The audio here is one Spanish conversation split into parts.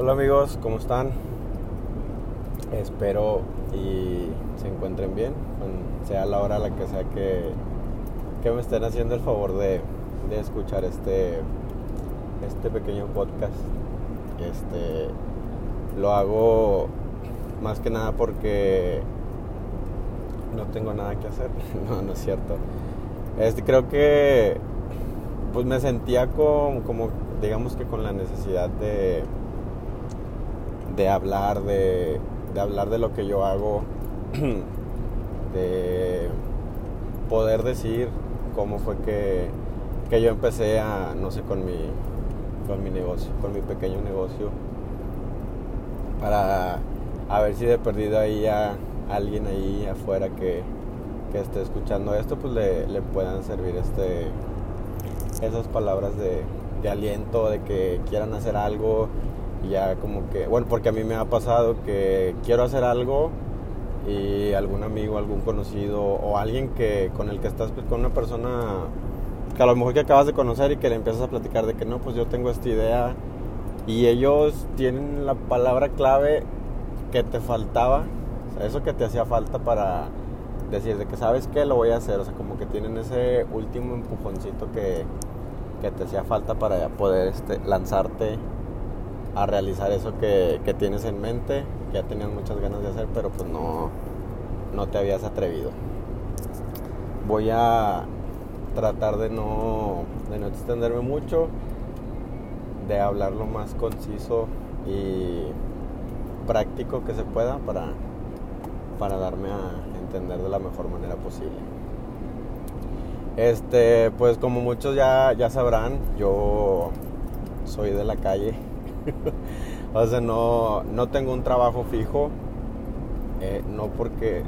Hola amigos, ¿cómo están? Espero y se encuentren bien, sea la hora la que sea que, que me estén haciendo el favor de, de, escuchar este, este pequeño podcast. Este, lo hago más que nada porque no tengo nada que hacer. no, no es cierto. Este, creo que pues me sentía como, como digamos que con la necesidad de de hablar de, de hablar de lo que yo hago, de poder decir cómo fue que, que yo empecé a, no sé, con mi, con mi negocio, con mi pequeño negocio, para a ver si de perdido ahí a alguien ahí afuera que, que esté escuchando esto, pues le, le, puedan servir este, esas palabras de, de aliento, de que quieran hacer algo ya como que, bueno, porque a mí me ha pasado que quiero hacer algo y algún amigo, algún conocido o alguien que con el que estás con una persona que a lo mejor que acabas de conocer y que le empiezas a platicar de que no, pues yo tengo esta idea y ellos tienen la palabra clave que te faltaba, eso que te hacía falta para decir de que sabes que lo voy a hacer, o sea, como que tienen ese último empujoncito que, que te hacía falta para poder este, lanzarte a realizar eso que, tienes en mente, que ya tenías muchas ganas de hacer, pero pues no, no te habías atrevido. Voy a tratar de no, de no extenderme mucho, de hablar lo más conciso y práctico que se pueda para, para darme a entender de la mejor manera posible. Este, pues como muchos ya, ya sabrán, yo soy de la calle o sea, no, no tengo un trabajo fijo, eh, no, porque,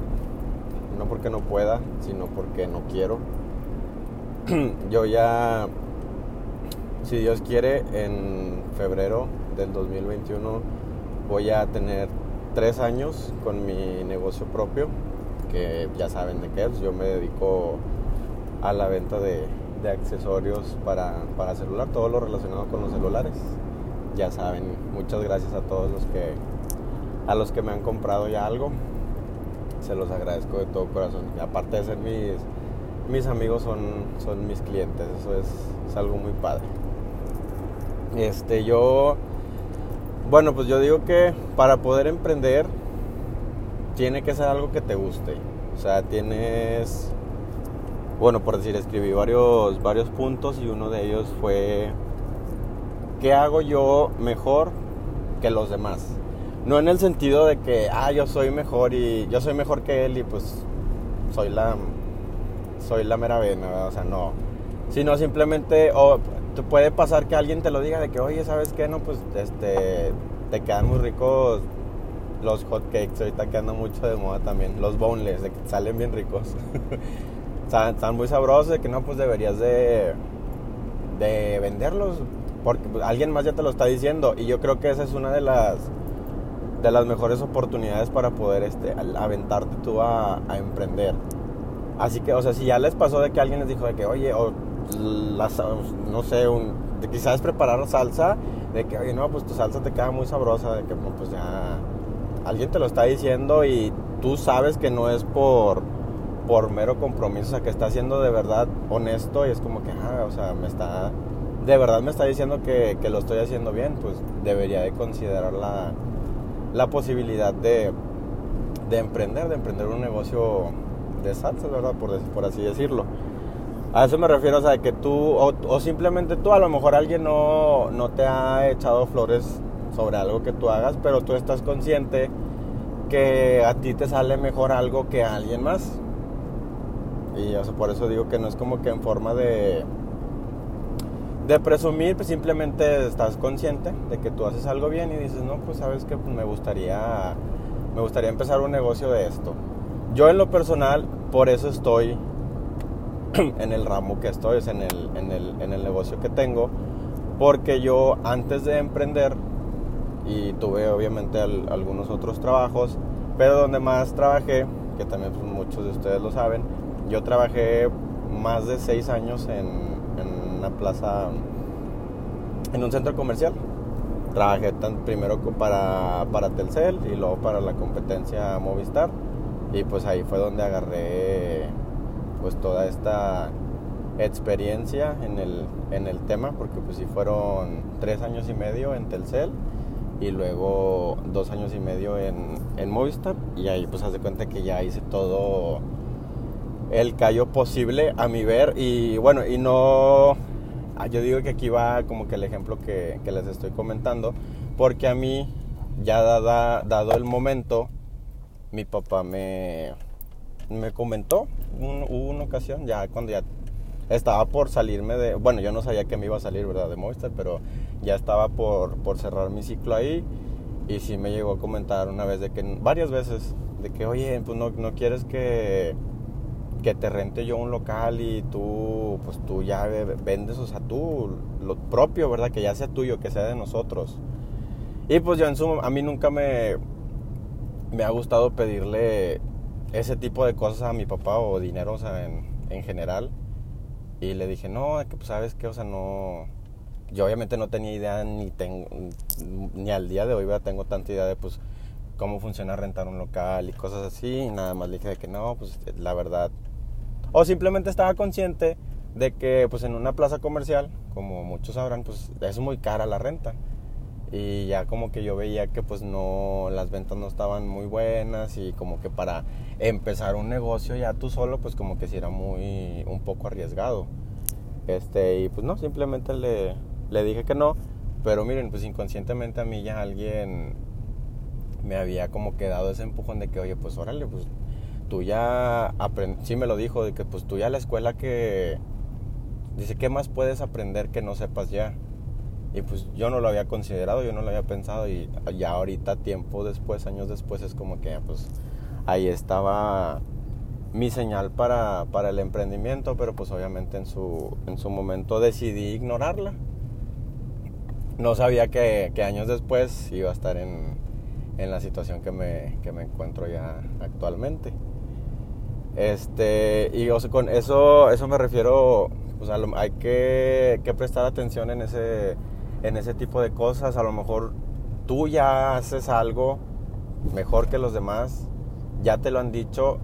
no porque no pueda, sino porque no quiero. Yo ya, si Dios quiere, en febrero del 2021 voy a tener tres años con mi negocio propio, que ya saben de qué es. Yo me dedico a la venta de, de accesorios para, para celular, todo lo relacionado con los celulares ya saben, muchas gracias a todos los que a los que me han comprado ya algo. Se los agradezco de todo corazón. Aparte de ser mis, mis amigos son, son mis clientes. Eso es, algo muy padre. Este, yo. Bueno, pues yo digo que para poder emprender tiene que ser algo que te guste. O sea, tienes. Bueno, por decir, escribí varios, varios puntos y uno de ellos fue ¿qué hago yo mejor que los demás? No en el sentido de que, ah, yo soy mejor y yo soy mejor que él y pues soy la, soy la mera vena, o sea, no. Sino simplemente, o te puede pasar que alguien te lo diga de que, oye, ¿sabes qué? No, pues este, te quedan muy ricos los hot cakes, ahorita que mucho de moda también, los boneless, de que salen bien ricos. están, muy sabrosos, de que no, pues deberías de, de venderlos porque pues, alguien más ya te lo está diciendo y yo creo que esa es una de las de las mejores oportunidades para poder este, aventarte tú a, emprender. Así que, o sea, si ya les pasó de que alguien les dijo de que, oye, o no sé, quizás preparar salsa, de que, oye, no, pues tu salsa te queda muy sabrosa, de que, pues ya, alguien te lo está diciendo y tú sabes que no es por, por mero compromiso, o sea, que está haciendo de verdad honesto y es como que, ah, o sea, me está de verdad me está diciendo que, lo estoy haciendo bien, pues debería de considerar la, posibilidad de, emprender, de emprender un negocio de salsas, ¿verdad? Por, por así decirlo. A eso me refiero, o sea, que tú, o, simplemente tú, a lo mejor alguien no, no te ha echado flores sobre algo que tú hagas, pero tú estás consciente que a ti te sale mejor algo que a alguien más. Y o por eso digo que no es como que en forma de, de presumir, pues simplemente estás consciente de que tú haces algo bien y dices, no, pues sabes que pues, me gustaría, me gustaría empezar un negocio de esto. Yo en lo personal, por eso estoy en el ramo que estoy, es en el, en el, en el negocio que tengo, porque yo antes de emprender, y tuve obviamente algunos otros trabajos, pero donde más trabajé, que también pues, muchos de ustedes lo saben, yo trabajé más de seis años en, una plaza, en un centro comercial. trabajé tan, primero para, para Telcel y luego para la competencia Movistar. Y pues ahí fue donde agarré pues toda esta experiencia en el, en el tema, porque pues sí fueron tres años y medio en Telcel y luego dos años y medio en, en Movistar y ahí pues haz de cuenta que ya hice todo el callo posible a mi ver y bueno y no yo digo que aquí va como que el ejemplo que, les estoy comentando porque a mí ya dado el momento mi papá me me comentó hubo una ocasión ya cuando ya estaba por salirme de bueno yo no sabía que me iba a salir verdad de Movistar pero ya estaba por, por cerrar mi ciclo ahí y sí me llegó a comentar una vez de que varias veces de que oye pues no, no quieres que que te rente yo un local y tú, pues tú ya vendes, o sea, tú, lo propio, ¿verdad? Que ya sea tuyo, que sea de nosotros. Y pues yo en su, a mí nunca me, me ha gustado pedirle ese tipo de cosas a mi papá o dinero, o sea, en, en general. Y le dije, no, que pues sabes qué, o sea, no, yo obviamente no tenía idea ni tengo, ni al día de hoy, ¿verdad? Tengo tanta idea de pues cómo funciona rentar un local y cosas así. Y nada más le dije que no, pues la verdad o simplemente estaba consciente de que pues en una plaza comercial, como muchos sabrán, pues es muy cara la renta. Y ya como que yo veía que pues no, las ventas no estaban muy buenas y como que para empezar un negocio ya tú solo pues como que si era muy, un poco arriesgado. Este, y pues no, simplemente le, le dije que no. Pero miren, pues inconscientemente a mí ya alguien me había como que dado ese empujón de que, oye, pues órale, pues tú ya sí me lo dijo, de que pues tú ya la escuela que, dice, ¿qué más puedes aprender que no sepas ya? Y pues yo no lo había considerado, yo no lo había pensado y ya ahorita, tiempo después, años después, es como que pues ahí estaba mi señal para, para el emprendimiento, pero pues obviamente en su, en su momento decidí ignorarla. No sabía que, que años después iba a estar en, en la situación que me, que me encuentro ya actualmente. Este, y con eso, eso me refiero, hay que, prestar atención en ese, en ese tipo de cosas. A lo mejor tú ya haces algo mejor que los demás, ya te lo han dicho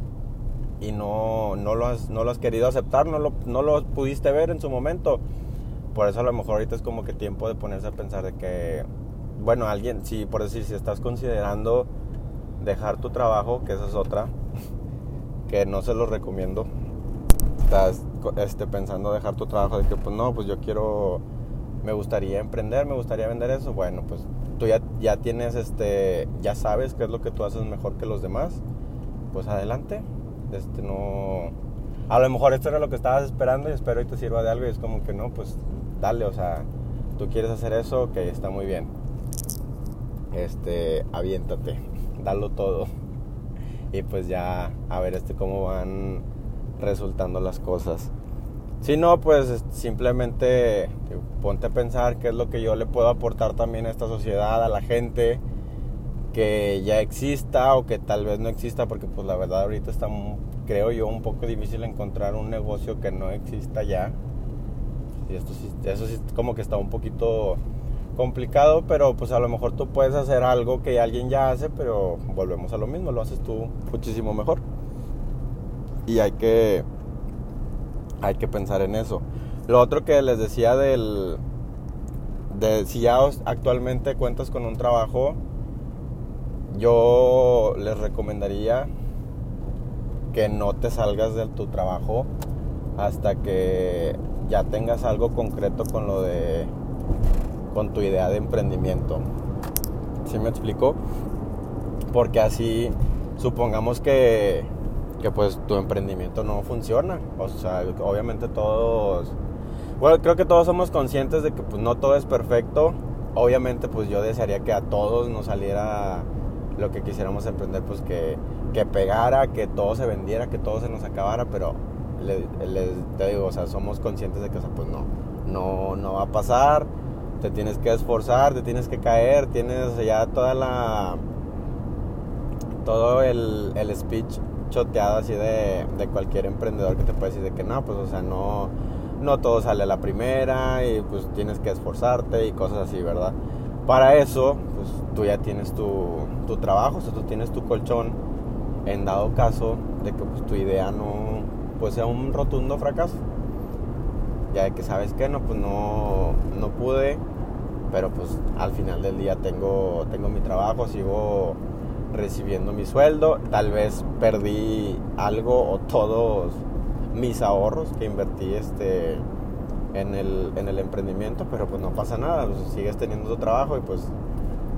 y no, no, lo, has, no lo has querido aceptar, no lo, no lo pudiste ver en su momento. Por eso a lo mejor ahorita es como que tiempo de ponerse a pensar de que, bueno, alguien, si por decir, si estás considerando dejar tu trabajo, que esa es otra, que no se lo recomiendo. Estás este, pensando dejar tu trabajo, de que pues no, pues yo quiero, me gustaría emprender, me gustaría vender eso. Bueno, pues tú ya, ya tienes, este, ya sabes qué es lo que tú haces mejor que los demás. Pues adelante. Este, no, a lo mejor esto era lo que estabas esperando y espero que te sirva de algo y es como que no, pues dale, o sea, tú quieres hacer eso, que está muy bien. Este, aviéntate, dalo todo y pues ya a ver este cómo van resultando las cosas. Si no, pues simplemente ponte a pensar qué es lo que yo le puedo aportar también a esta sociedad, a la gente que ya exista o que tal vez no exista, porque pues la verdad ahorita está, creo yo, un poco difícil encontrar un negocio que no exista ya. Y esto sí, eso sí como que está un poquito complicado, pero pues a lo mejor tú puedes hacer algo que alguien ya hace, pero volvemos a lo mismo, lo haces tú muchísimo mejor. Y hay que hay que pensar en eso. Lo otro que les decía del de si ya actualmente cuentas con un trabajo, yo les recomendaría que no te salgas de tu trabajo hasta que ya tengas algo concreto con lo de con tu idea de emprendimiento. ¿Sí me explico? Porque así, supongamos que, que pues tu emprendimiento no funciona. O sea, obviamente todos, bueno, creo que todos somos conscientes de que pues no todo es perfecto. Obviamente pues yo desearía que a todos nos saliera lo que quisiéramos emprender, pues que, que pegara, que todo se vendiera, que todo se nos acabara, pero les, te digo, o sea, somos conscientes de que, o sea, pues no, no, no va a pasar te tienes que esforzar, te tienes que caer, tienes ya toda la todo el, el speech choteado así de, de, cualquier emprendedor que te puede decir de que no, pues o sea, no, no todo sale a la primera y pues tienes que esforzarte y cosas así, ¿verdad? Para eso, pues tú ya tienes tu, tu trabajo, o sea, tú tienes tu colchón en dado caso de que pues, tu idea no pues sea un rotundo fracaso. Ya de que sabes que no, pues no, no pude, pero pues al final del día tengo, tengo mi trabajo, sigo recibiendo mi sueldo, tal vez perdí algo o todos mis ahorros que invertí este en el, en el emprendimiento, pero pues no pasa nada, sigues teniendo tu trabajo y pues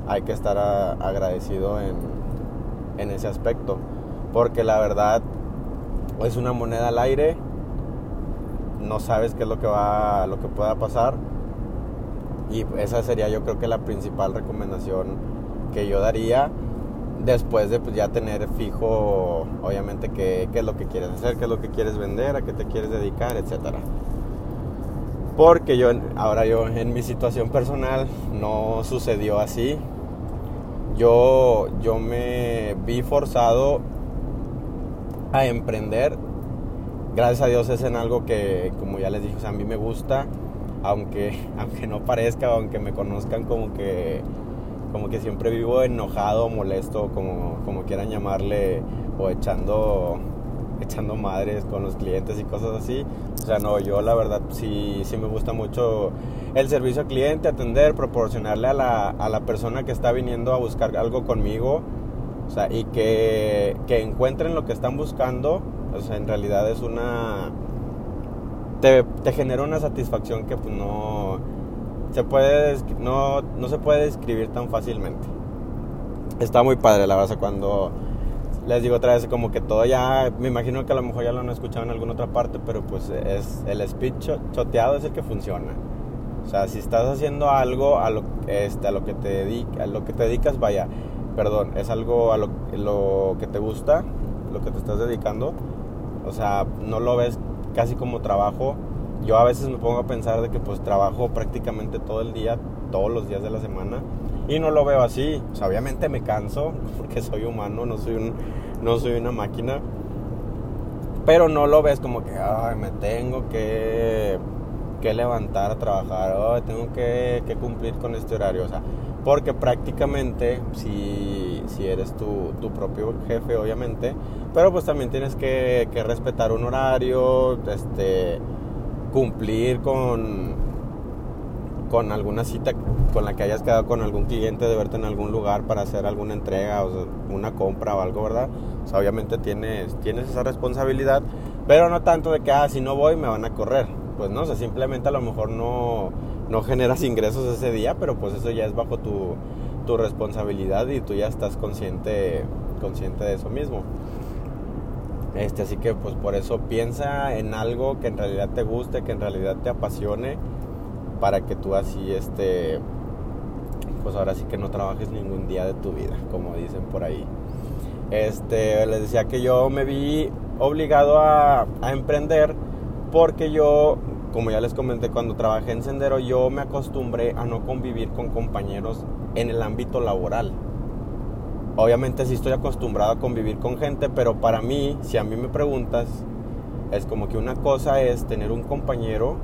hay que estar agradecido en, en ese aspecto, porque la verdad es una moneda al aire, no sabes qué es lo que va, lo que pueda pasar y esa sería yo creo que la principal recomendación que yo daría después de pues, ya tener fijo, obviamente, qué, qué, es lo que quieres hacer, qué es lo que quieres vender, a qué te quieres dedicar, etcétera. Porque yo, ahora yo, en mi situación personal, no sucedió así. Yo, yo me vi forzado a emprender. Gracias a Dios es en algo que, como ya les dije, a mí me gusta, aunque, aunque no parezca, aunque me conozcan como que como que siempre vivo enojado, molesto, como, como quieran llamarle, o echando, echando madres con los clientes y cosas así. O sea, no, yo la verdad sí, sí me gusta mucho el servicio al cliente, atender, proporcionarle a la, a la persona que está viniendo a buscar algo conmigo, o sea, y que, que encuentren lo que están buscando, o sea, en realidad es una... Te, te genera una satisfacción que pues no se puede, no, no se puede describir tan fácilmente. Está muy padre, la verdad, cuando les digo otra vez como que todo ya, me imagino que a lo mejor ya lo han escuchado en alguna otra parte, pero pues es el speech choteado es el que funciona. O sea, si estás haciendo algo a lo, este, a lo que te dedica, a lo que te dedicas, vaya, perdón, es algo a lo, lo que te gusta, lo que te estás dedicando, o sea, no lo ves casi como trabajo, yo a veces me pongo a pensar de que pues trabajo prácticamente todo el día, todos los días de la semana y no lo veo así. O sea, obviamente me canso porque soy humano, no soy, no soy una máquina. Pero no lo ves como que, ay, me tengo que, que levantar a trabajar, ay, tengo que, que, cumplir con este horario. O sea, porque prácticamente si, si eres tu, tu, propio jefe, obviamente, pero pues también tienes que, que respetar un horario, este cumplir con, con alguna cita con la que hayas quedado con algún cliente de verte en algún lugar para hacer alguna entrega o una compra o algo, ¿verdad? Obviamente tienes, tienes esa responsabilidad, pero no tanto de que, ah, si no voy me van a correr. Pues no, o sea, simplemente a lo mejor no, no generas ingresos ese día, pero pues eso ya es bajo tu, tu responsabilidad y tú ya estás consciente, consciente de eso mismo. Este, así que pues por eso piensa en algo que en realidad te guste, que en realidad te apasione, para que tú así, este, pues ahora sí que no trabajes ningún día de tu vida, como dicen por ahí. Este, les decía que yo me vi obligado a, a emprender porque yo, como ya les comenté, cuando trabajé en Sendero, yo me acostumbré a no convivir con compañeros en el ámbito laboral. Obviamente sí estoy acostumbrado a convivir con gente, pero para mí, si a mí me preguntas, es como que una cosa es tener un compañero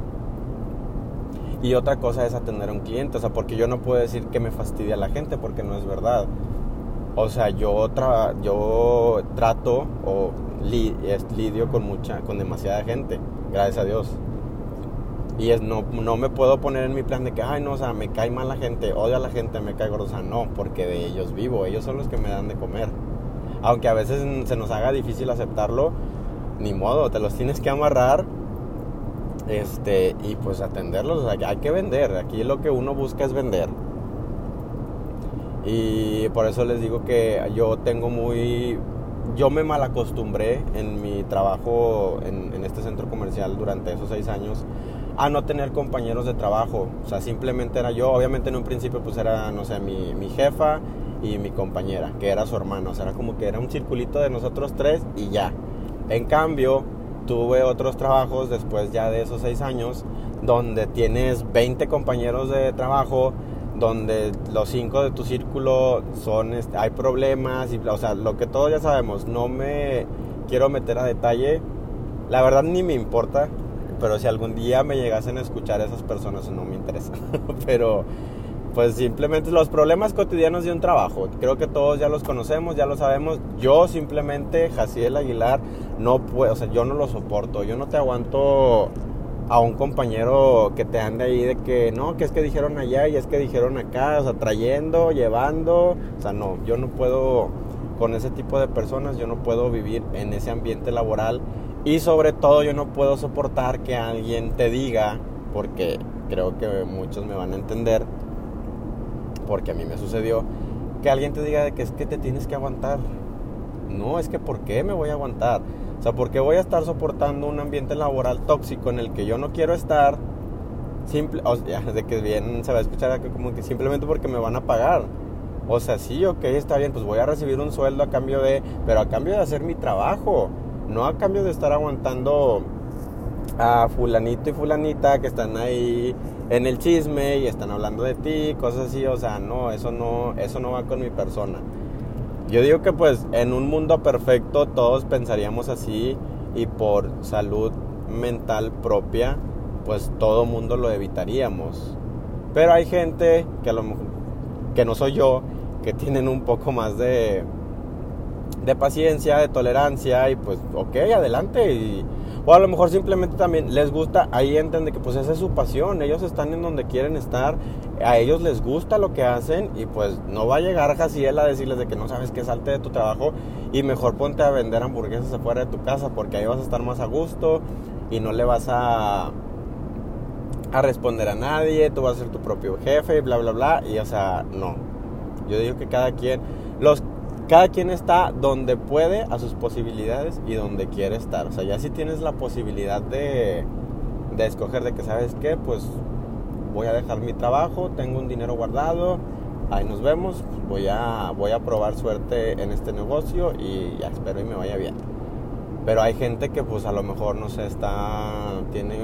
y otra cosa es atender a un cliente. O sea, porque yo no puedo decir que me fastidia la gente porque no es verdad. O sea, yo, yo trato o lidio con mucha, con demasiada gente, gracias a Dios. Y es, no, no me puedo poner en mi plan de que, ay, no, o sea, me cae mal la gente, odio a la gente, me cae sea, no, porque de ellos vivo, ellos son los que me dan de comer. Aunque a veces se nos haga difícil aceptarlo, ni modo, te los tienes que amarrar este, y pues atenderlos. O sea, hay que vender. Aquí lo que uno busca es vender. Y por eso les digo que yo tengo muy. Yo me malacostumbré en mi trabajo en, este centro comercial durante esos seis años a no tener compañeros de trabajo. O sea, simplemente era yo. Obviamente en un principio pues era, no sé, mi, mi jefa y mi compañera, que era su hermano. O sea, era como que era un circulito de nosotros tres y ya. En cambio, tuve otros trabajos después ya de esos seis años, donde tienes 20 compañeros de trabajo, donde los cinco de tu círculo son, este, hay problemas, y, o sea, lo que todos ya sabemos, no me quiero meter a detalle, la verdad ni me importa, pero si algún día me llegasen a escuchar esas personas no me interesa. pero pues simplemente los problemas cotidianos de un trabajo. Creo que todos ya los conocemos, ya lo sabemos. Yo simplemente, Jaciel Aguilar, no puedo, o sea, yo no lo soporto. Yo no te aguanto a un compañero que te ande ahí de que no, que es que dijeron allá y es que dijeron acá, o sea, trayendo, llevando. O sea, no, yo no puedo con ese tipo de personas, yo no puedo vivir en ese ambiente laboral y sobre todo yo no puedo soportar que alguien te diga, porque creo que muchos me van a entender, porque a mí me sucedió, que alguien te diga de que es que te tienes que aguantar. No, es que ¿por qué me voy a aguantar? O sea, ¿por qué voy a estar soportando un ambiente laboral tóxico en el que yo no quiero estar? Simple, o sea, de que bien se va a escuchar como que simplemente porque me van a pagar. O sea, sí, ok, está bien, pues voy a recibir un sueldo a cambio de, pero a cambio de hacer mi trabajo, no a cambio de estar aguantando a fulanito y fulanita que están ahí en el chisme y están hablando de ti, cosas así, o sea, no, eso no, eso no va con mi persona. Yo digo que pues en un mundo perfecto todos pensaríamos así y por salud mental propia, pues todo mundo lo evitaríamos. Pero hay gente que a lo que no soy yo, que tienen un poco más de de paciencia, de tolerancia y pues ok, adelante y o a lo mejor simplemente también les gusta, ahí entienden que pues esa es su pasión, ellos están en donde quieren estar, a ellos les gusta lo que hacen y pues no va a llegar Jaciel a decirles de que no sabes qué salte de tu trabajo y mejor ponte a vender hamburguesas afuera de tu casa porque ahí vas a estar más a gusto y no le vas a a responder a nadie, tú vas a ser tu propio jefe, bla bla bla y o sea, no. Yo digo que cada quien los cada quien está donde puede, a sus posibilidades y donde quiere estar. O sea, ya si tienes la posibilidad de, de escoger de que, ¿sabes qué? Pues voy a dejar mi trabajo, tengo un dinero guardado, ahí nos vemos, voy a, voy a probar suerte en este negocio y ya espero y me vaya bien. Pero hay gente que pues a lo mejor, no sé, está, tiene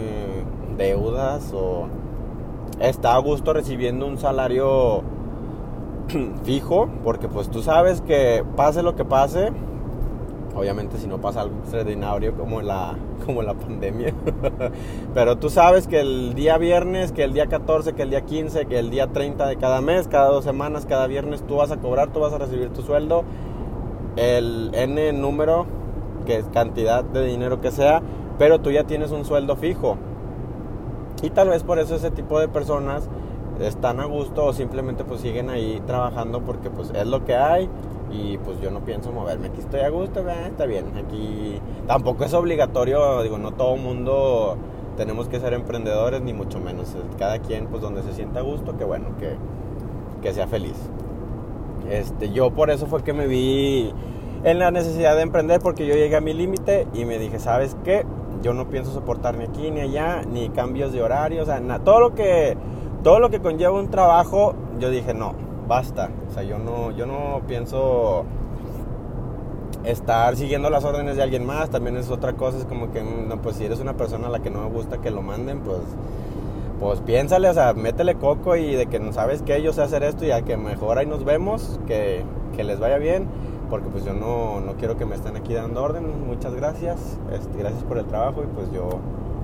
deudas o está a gusto recibiendo un salario fijo, porque pues tú sabes que pase lo que pase, obviamente si no pasa algo extraordinario como la, como la pandemia, pero tú sabes que el día viernes, que el día 14, que el día 15, que el día 30 de cada mes, cada dos semanas, cada viernes tú vas a cobrar, tú vas a recibir tu sueldo, el N número, que es cantidad de dinero que sea, pero tú ya tienes un sueldo fijo. Y tal vez por eso ese tipo de personas están a gusto o simplemente pues siguen ahí trabajando porque pues es lo que hay y pues yo no pienso moverme. Aquí estoy a gusto, está bien. Aquí tampoco es obligatorio, digo, no todo mundo tenemos que ser emprendedores ni mucho menos. Cada quien pues donde se sienta a gusto, que bueno, que, que sea feliz. Este, yo por eso fue que me vi en la necesidad de emprender porque yo llegué a mi límite y me dije, ¿sabes qué? Yo no pienso soportar ni aquí ni allá, ni cambios de horario, o sea, todo lo que todo lo que conlleva un trabajo, yo dije, no, basta. O sea, yo no, yo no pienso estar siguiendo las órdenes de alguien más. También es otra cosa, es como que, no, pues si eres una persona a la que no me gusta que lo manden, pues, pues piénsale, o sea, métele coco y de que no sabes que yo sé hacer esto y a que mejor ahí nos vemos, que, que les vaya bien. Porque pues yo no, no quiero que me estén aquí dando órdenes. Muchas gracias. Este, gracias por el trabajo y pues yo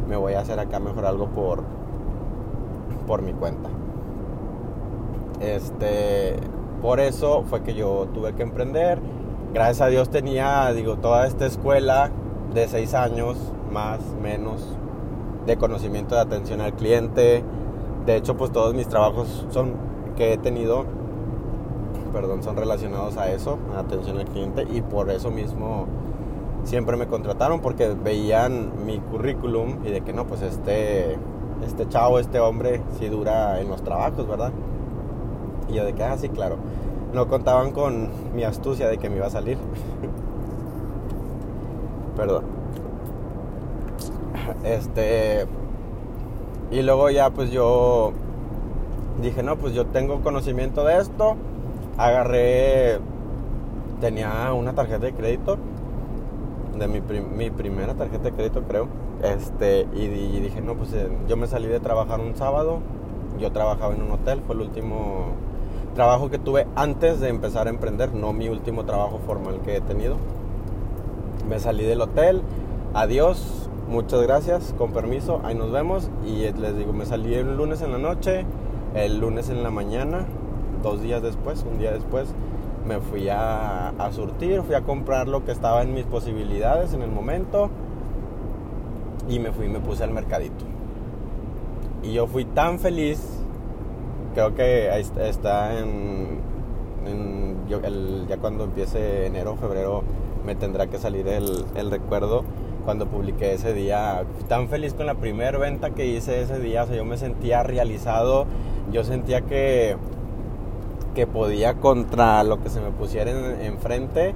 me voy a hacer acá mejor algo por, por mi cuenta. Este, por eso fue que yo tuve que emprender. Gracias a Dios tenía, digo, toda esta escuela de seis años, más, menos, de conocimiento de atención al cliente. De hecho, pues todos mis trabajos son que he tenido, perdón, son relacionados a eso, a atención al cliente, y por eso mismo siempre me contrataron porque veían mi currículum y de que no, pues este este chavo, este hombre, si dura en los trabajos, ¿verdad? Y yo de que, ah, sí, claro. No contaban con mi astucia de que me iba a salir. Perdón. Este. Y luego ya, pues yo dije, no, pues yo tengo conocimiento de esto. Agarré. Tenía una tarjeta de crédito. De mi, mi primera tarjeta de crédito, creo este, y, dije, no, pues eh, yo me salí de trabajar un sábado, yo trabajaba en un hotel, fue el último trabajo que tuve antes de empezar a emprender, no mi último trabajo formal que he tenido. Me salí del hotel, adiós, muchas gracias, con permiso, ahí nos vemos. Y les digo, me salí el lunes en la noche, El lunes en la mañana, dos días después, un día después, me fui a, a surtir, fui a comprar lo que estaba en mis posibilidades en el momento y me fui y me puse al mercadito. Y yo fui tan feliz, creo que ahí está en, ya cuando empiece enero, febrero, me tendrá que salir el, el recuerdo cuando publiqué ese día. Tan feliz con la primera venta que hice ese día, o sea, yo me sentía realizado, yo sentía que, que podía contra lo que se me pusiera enfrente.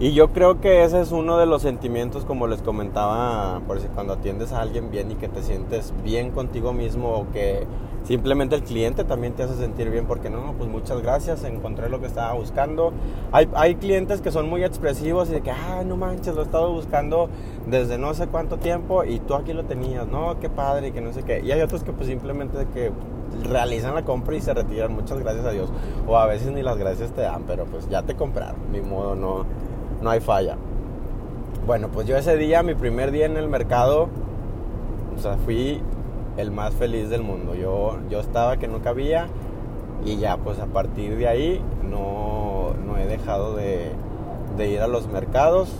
Y yo creo que ese es uno de los sentimientos, como les comentaba, por si cuando atiendes a alguien bien y que te sientes bien contigo mismo o que simplemente el cliente también te hace sentir bien porque no, pues muchas gracias, encontré lo que estaba buscando. Hay, hay clientes que son muy expresivos y de que, ah, no manches, lo he estado buscando desde no sé cuánto tiempo y tú aquí lo tenías, no, qué padre, que no sé qué. Y hay otros que pues simplemente que realizan la compra y se retiran, muchas gracias a Dios. O a veces ni las gracias te dan, pero pues ya te compraron, ni modo, no, no hay falla. Bueno, pues yo ese día, mi primer día en el mercado, o sea, fui el más feliz del mundo. Yo, yo estaba que no cabía y ya pues a partir de ahí no, no he dejado de, ir a los mercados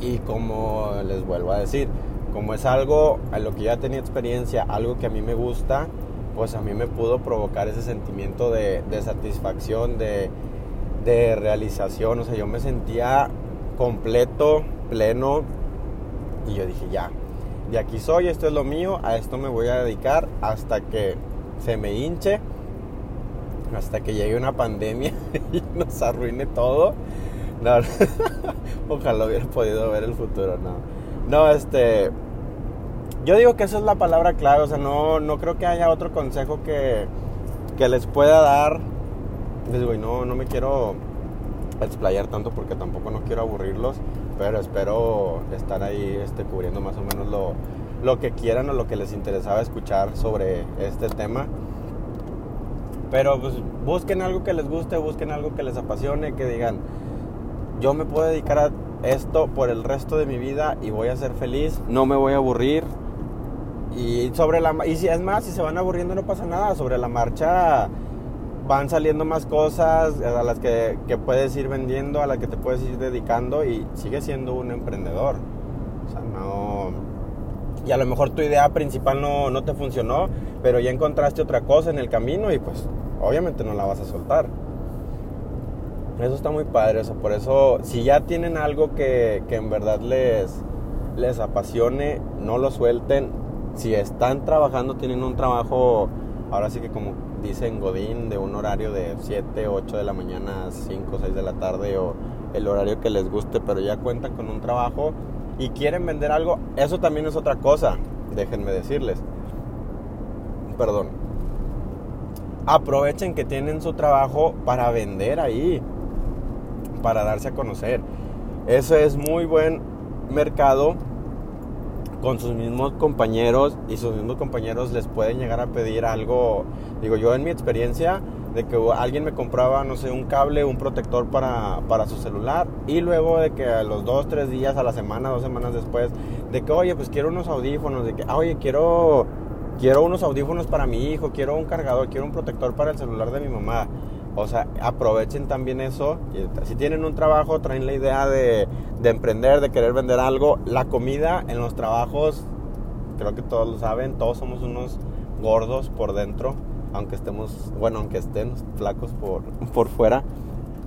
y como les vuelvo a decir, como es algo a lo que ya tenía experiencia, algo que a mí me gusta, pues a mí me pudo provocar ese sentimiento de, de satisfacción, de, de realización, o sea, yo me sentía completo, pleno y yo dije, ya, de aquí soy, esto es lo mío, a esto me voy a dedicar hasta que se me hinche, hasta que llegue una pandemia y nos arruine todo. No, ojalá hubiera podido ver el futuro, no. No, este, yo digo que esa es la palabra clave, o sea, no, no creo que haya otro consejo que, que les pueda dar. Digo, no, no me quiero explayar tanto porque tampoco no quiero aburrirlos pero espero estar ahí este, cubriendo más o menos lo, lo que quieran o lo que les interesaba escuchar sobre este tema. Pero pues busquen algo que les guste, busquen algo que les apasione, que digan, yo me puedo dedicar a esto por el resto de mi vida y voy a ser feliz, no me voy a aburrir. Y sobre la y si es más, si se van aburriendo no pasa nada, sobre la marcha van saliendo más cosas a las que, puedes ir vendiendo, a las que te puedes ir dedicando y sigues siendo un emprendedor. O sea, no... Y a lo mejor tu idea principal no, no te funcionó, pero ya encontraste otra cosa en el camino y pues obviamente no la vas a soltar. Eso está muy padre, o por eso si ya tienen algo que, que en verdad les, les apasione, no lo suelten. Si están trabajando, tienen un trabajo, ahora sí que como dicen Godín de un horario de 7, 8 de la mañana, 5, 6 de la tarde o el horario que les guste, pero ya cuentan con un trabajo y quieren vender algo, eso también es otra cosa, déjenme decirles. Perdón. Aprovechen que tienen su trabajo para vender ahí, para darse a conocer. Eso es muy buen mercado con sus mismos compañeros y sus mismos compañeros les pueden llegar a pedir algo. Digo, yo en mi experiencia de que alguien me compraba, no sé, un cable, un protector para, para su celular y luego de que a los dos, tres días, a la semana, dos semanas después, de que, oye, pues quiero unos audífonos, de que, ah, oye, quiero, quiero unos audífonos para mi hijo, quiero un cargador, quiero un protector para el celular de mi mamá. O sea, aprovechen también eso. Si tienen un trabajo, traen la idea de, emprender, de querer vender algo. La comida en los trabajos, creo que todos lo saben, todos somos unos gordos por dentro, aunque estemos, bueno, aunque estén flacos por, por fuera.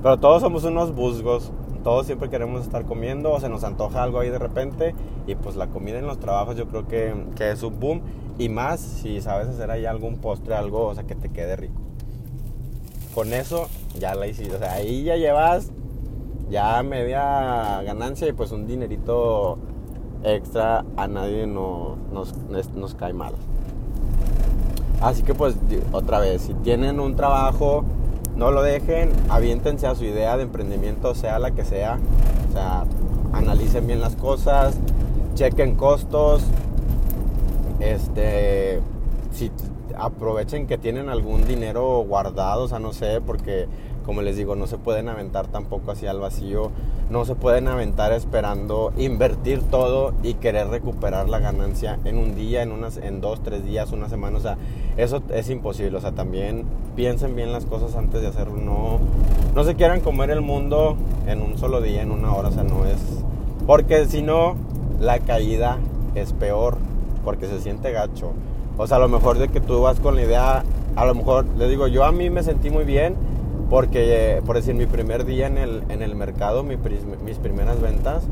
Pero todos somos unos busgos. Todos siempre queremos estar comiendo o se nos antoja algo ahí de repente. Y pues la comida en los trabajos yo creo que, que es un boom. Y más si sabes hacer ahí algún postre, algo, o sea, que te quede rico con eso ya la hiciste. O sea, ahí ya llevas ya media ganancia y pues un dinerito extra a nadie nos, cae mal. Así que pues otra vez, si tienen un trabajo, no lo dejen, aviéntense a su idea de emprendimiento, sea la que sea. O sea, analicen bien las cosas, chequen costos. Este, si aprovechen que tienen algún dinero guardado, o sea, no sé, porque como les digo, no se pueden aventar tampoco hacia el vacío, no se pueden aventar esperando invertir todo y querer recuperar la ganancia en un día, en, unas, en dos, tres días, una semana, o sea, eso es imposible, o sea, también piensen bien las cosas antes de hacerlo, no, no se quieran comer el mundo en un solo día, en una hora, o sea, no es, porque si no, la caída es peor, porque se siente gacho. O sea, a lo mejor de que tú vas con la idea, a lo mejor, le digo, yo a mí me sentí muy bien porque, por decir, mi primer día en el, en el mercado, mis primeras ventas,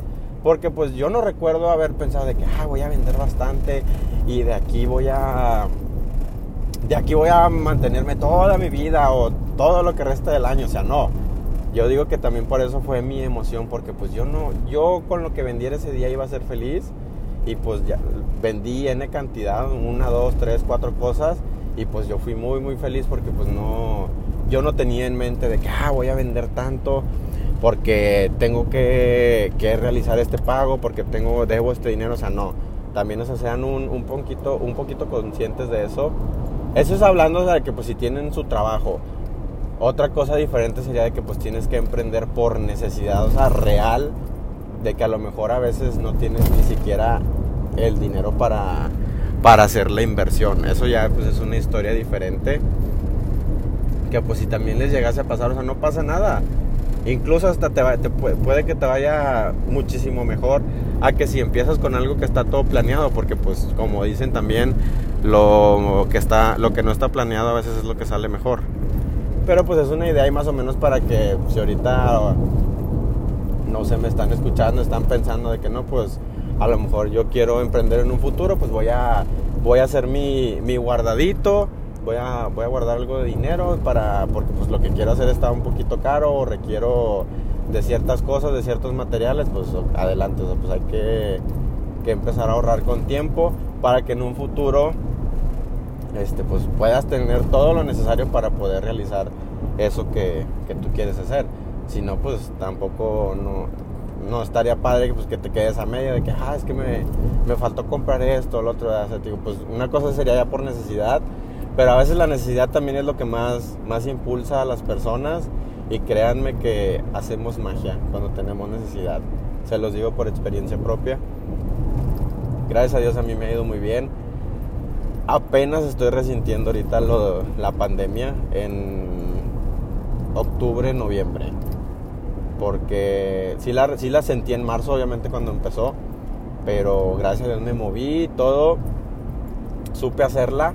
porque pues yo no recuerdo haber pensado de que, ah, voy a vender bastante y de aquí voy a, de aquí voy a mantenerme toda mi vida o todo lo que resta del año, o sea, no. Yo digo que también por eso fue mi emoción, porque pues yo no, yo con lo que vendiera ese día iba a ser feliz y pues ya vendí N cantidad, una, dos, tres, cuatro cosas y pues yo fui muy muy feliz porque pues no, yo no tenía en mente de que ah, voy a vender tanto porque tengo que, que realizar este pago, porque tengo, debo este dinero, o sea, no, también o sean un, un, poquito, un poquito conscientes de eso. Eso es hablando de que pues si tienen su trabajo. Otra cosa diferente sería de que pues tienes que emprender por necesidad, o sea, real, de que a lo mejor a veces no tienes ni siquiera el dinero para, para hacer la inversión. Eso ya pues es una historia diferente. Que pues si también les llegase a pasar, o sea, no pasa nada. Incluso hasta te, te puede, que te vaya muchísimo mejor a que si empiezas con algo que está todo planeado, porque pues como dicen también, lo que, está, lo que no está planeado a veces es lo que sale mejor. Pero pues es una idea y más o menos para que si ahorita no se me están escuchando, están pensando de que no, pues a lo mejor yo quiero emprender en un futuro, pues voy a, voy a hacer mi, mi guardadito, voy a, voy a guardar algo de dinero para, porque pues lo que quiero hacer está un poquito caro o requiero de ciertas cosas, de ciertos materiales, pues adelante, pues hay que, que, empezar a ahorrar con tiempo para que en un futuro este, pues puedas tener todo lo necesario para poder realizar eso que, que tú quieres hacer. Si no, pues tampoco no, no estaría padre pues, que te quedes a medio de que, ah, es que me, me faltó comprar esto, lo otro. O sea, pues una cosa sería ya por necesidad, pero a veces la necesidad también es lo que más, más impulsa a las personas y créanme que hacemos magia cuando tenemos necesidad. Se los digo por experiencia propia. Gracias a Dios a mí me ha ido muy bien. Apenas estoy resintiendo ahorita lo, la pandemia en octubre, noviembre porque sí la, sí la sentí en marzo, obviamente, cuando empezó, pero gracias a Dios me moví todo, supe hacerla,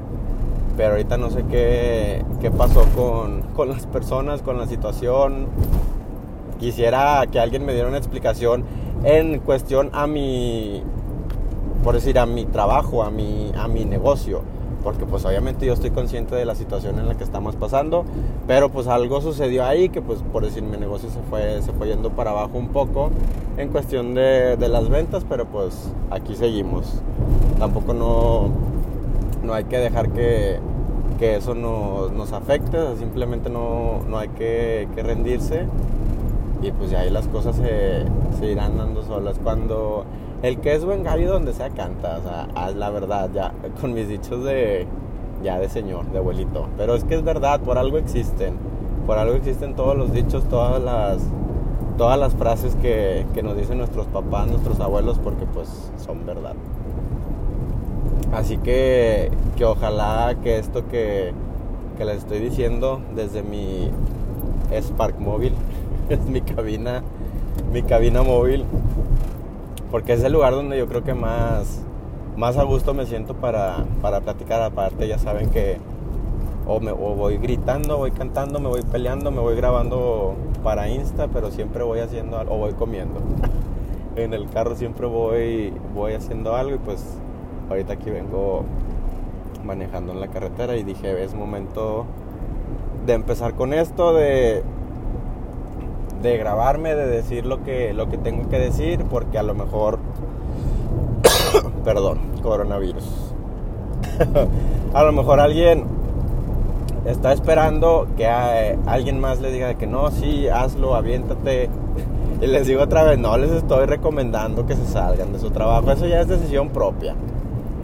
pero ahorita no sé qué, qué pasó con, con las personas, con la situación. Quisiera que alguien me diera una explicación en cuestión a mi, por decir, a mi trabajo, a mi, a mi negocio porque pues obviamente yo estoy consciente de la situación en la que estamos pasando, pero pues algo sucedió ahí que pues por decir mi negocio se fue, se fue yendo para abajo un poco en cuestión de, de las ventas, pero pues aquí seguimos. Tampoco no, no hay que dejar que, que eso nos, nos afecte, simplemente no, no hay que, que, rendirse y pues ya ahí las cosas se, se irán dando solas. Cuando el que es buen gallo donde sea canta, o sea, la verdad, ya, con mis dichos de, ya de señor, de abuelito. Pero es que es verdad, por algo existen, por algo existen todos los dichos, todas las, todas las frases que, que nos dicen nuestros papás, nuestros abuelos, porque pues son verdad. Así que, que ojalá que esto que, que les estoy diciendo desde mi Spark móvil, es mi cabina, mi cabina móvil, porque es el lugar donde yo creo que más, más a gusto me siento para, para platicar. Aparte, ya saben que o, me, voy gritando, voy cantando, me voy peleando, me voy grabando para Insta, pero siempre voy haciendo algo, o voy comiendo. en el carro siempre voy, voy haciendo algo y pues ahorita aquí vengo manejando en la carretera y dije, es momento de empezar con esto, de de grabarme, de decir lo que, lo que tengo que decir, porque a lo mejor, perdón, coronavirus, a lo mejor alguien está esperando que alguien más le diga que no, sí, hazlo, aviéntate. Y les digo otra vez, no les estoy recomendando que se salgan de su trabajo, eso ya es decisión propia.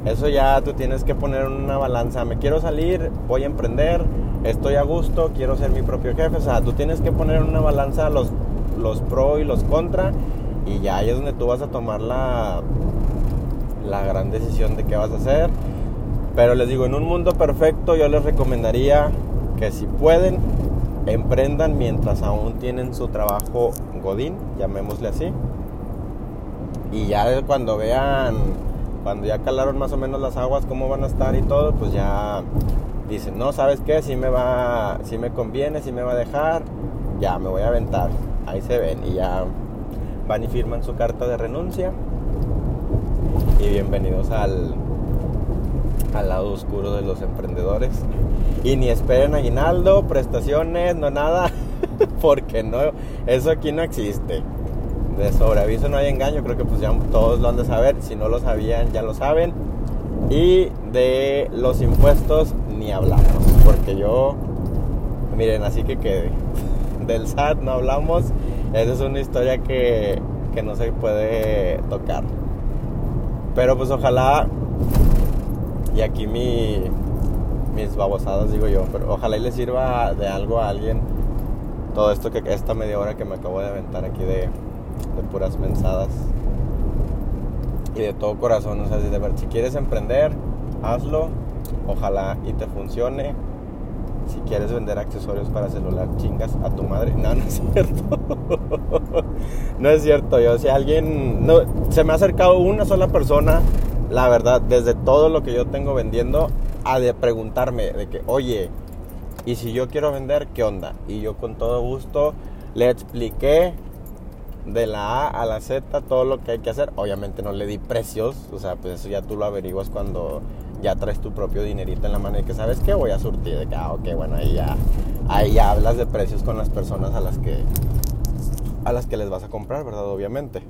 Eso ya tú tienes que poner una balanza. Me quiero salir, voy a emprender, estoy a gusto, quiero ser mi propio jefe. O sea, tú tienes que poner en una balanza los, los pro y los contra. Y ya ahí es donde tú vas a tomar la, la gran decisión de qué vas a hacer. Pero les digo, en un mundo perfecto yo les recomendaría que si pueden, emprendan mientras aún tienen su trabajo godín, llamémosle así. Y ya cuando vean, cuando ya calaron más o menos las aguas, cómo van a estar y todo, pues ya dicen, no, ¿sabes qué? Si me va, si me conviene, si me va a dejar, ya me voy a aventar. Ahí se ven y ya van y firman su carta de renuncia. Y bienvenidos al, al lado oscuro de los emprendedores. Y ni esperen aguinaldo, prestaciones, no nada, porque no, eso aquí no existe. De sobreaviso no hay engaño, creo que pues ya todos lo han de saber, si no lo sabían ya lo saben. Y de los impuestos ni hablamos, porque yo, miren, así que quede. Del SAT no hablamos, esa es una historia que, que no se puede tocar. Pero pues ojalá y aquí mi, mis babosadas, digo yo, pero ojalá y le sirva de algo a alguien todo esto que esta media hora que me acabo de aventar aquí de, de puras mensadas. Y de todo corazón, o sea, si, quieres emprender, hazlo, ojalá y te funcione. Si quieres vender accesorios para celular, chingas a tu madre. No, no es cierto. no es cierto. Yo, si alguien. No, se me ha acercado una sola persona la verdad, desde todo lo que yo tengo vendiendo, a de preguntarme de que, oye, y si yo quiero vender, ¿qué onda? Y yo con todo gusto le expliqué de la A a la Z todo lo que hay que hacer. Obviamente no le di precios, o sea, pues eso ya tú lo averiguas cuando ya traes tu propio dinerito en la mano y que sabes que voy a surtir. De que, ah, ok, bueno, ahí ya, ahí ya hablas de precios con las personas a las que a las que les vas a comprar, ¿verdad? Obviamente.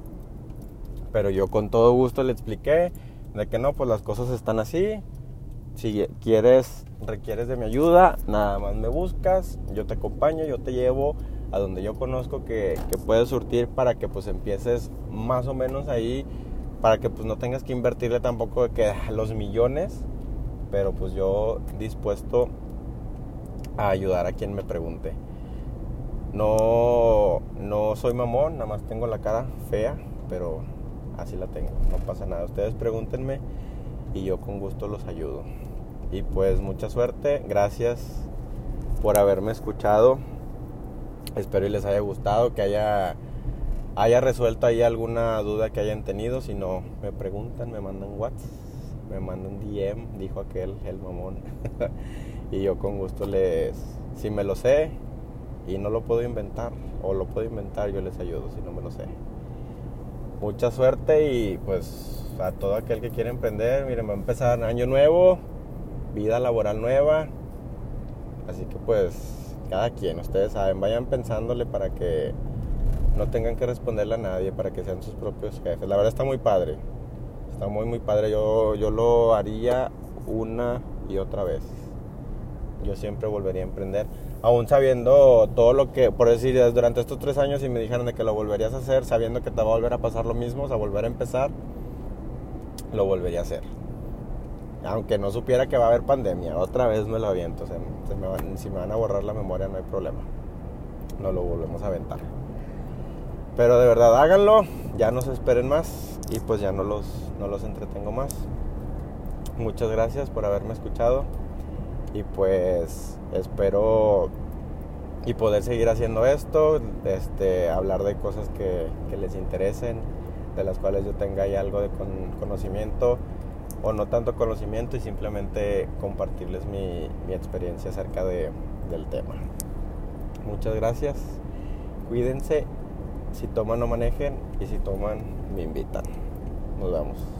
Pero yo con todo gusto le expliqué de que no, pues las cosas están así. Si quieres, requieres de mi ayuda, nada más me buscas, yo te acompaño, yo te llevo a donde yo conozco que, que puedes surtir para que pues empieces más o menos ahí, para que pues no tengas que invertirle tampoco de que los millones, pero pues yo dispuesto a ayudar a quien me pregunte. No, no soy mamón, nada más tengo la cara fea, pero así la tengo, no pasa nada. Ustedes pregúntenme y yo con gusto los ayudo. Y pues mucha suerte, gracias por haberme escuchado. Espero y les haya gustado, que haya, haya resuelto ahí alguna duda que hayan tenido. Si no, me preguntan, me mandan WhatsApp, me mandan DM, dijo aquel, el mamón. y yo con gusto les, si me lo sé y no lo puedo inventar, o lo puedo inventar, yo les ayudo si no me lo sé mucha suerte y pues a todo aquel que quiere emprender, miren, va a empezar año nuevo, vida laboral nueva. Así que pues cada quien, ustedes saben, vayan pensándole para que no tengan que responderle a nadie, para que sean sus propios jefes. La verdad está muy padre. Está muy muy padre. Yo, yo lo haría una y otra vez. Yo siempre volvería a emprender aún sabiendo todo lo que, por decir, durante estos tres años, y me dijeron de que lo volverías a hacer, sabiendo que te va a volver a pasar lo mismo, o sea, volver a empezar, lo volvería a hacer. Aunque no supiera que va a haber pandemia, otra vez me lo aviento. Sea, si me van a borrar la memoria, no hay problema. No lo volvemos a aventar. Pero de verdad, háganlo, ya no se esperen más y pues ya no los, no los entretengo más. Muchas gracias por haberme escuchado y pues espero y poder seguir haciendo esto, este, hablar de cosas que, les interesen, de las cuales yo tenga ahí algo de conocimiento o no tanto conocimiento y simplemente compartirles mi, experiencia acerca de, del tema. Muchas gracias, cuídense, si toman no manejen y si toman me invitan. Nos vemos.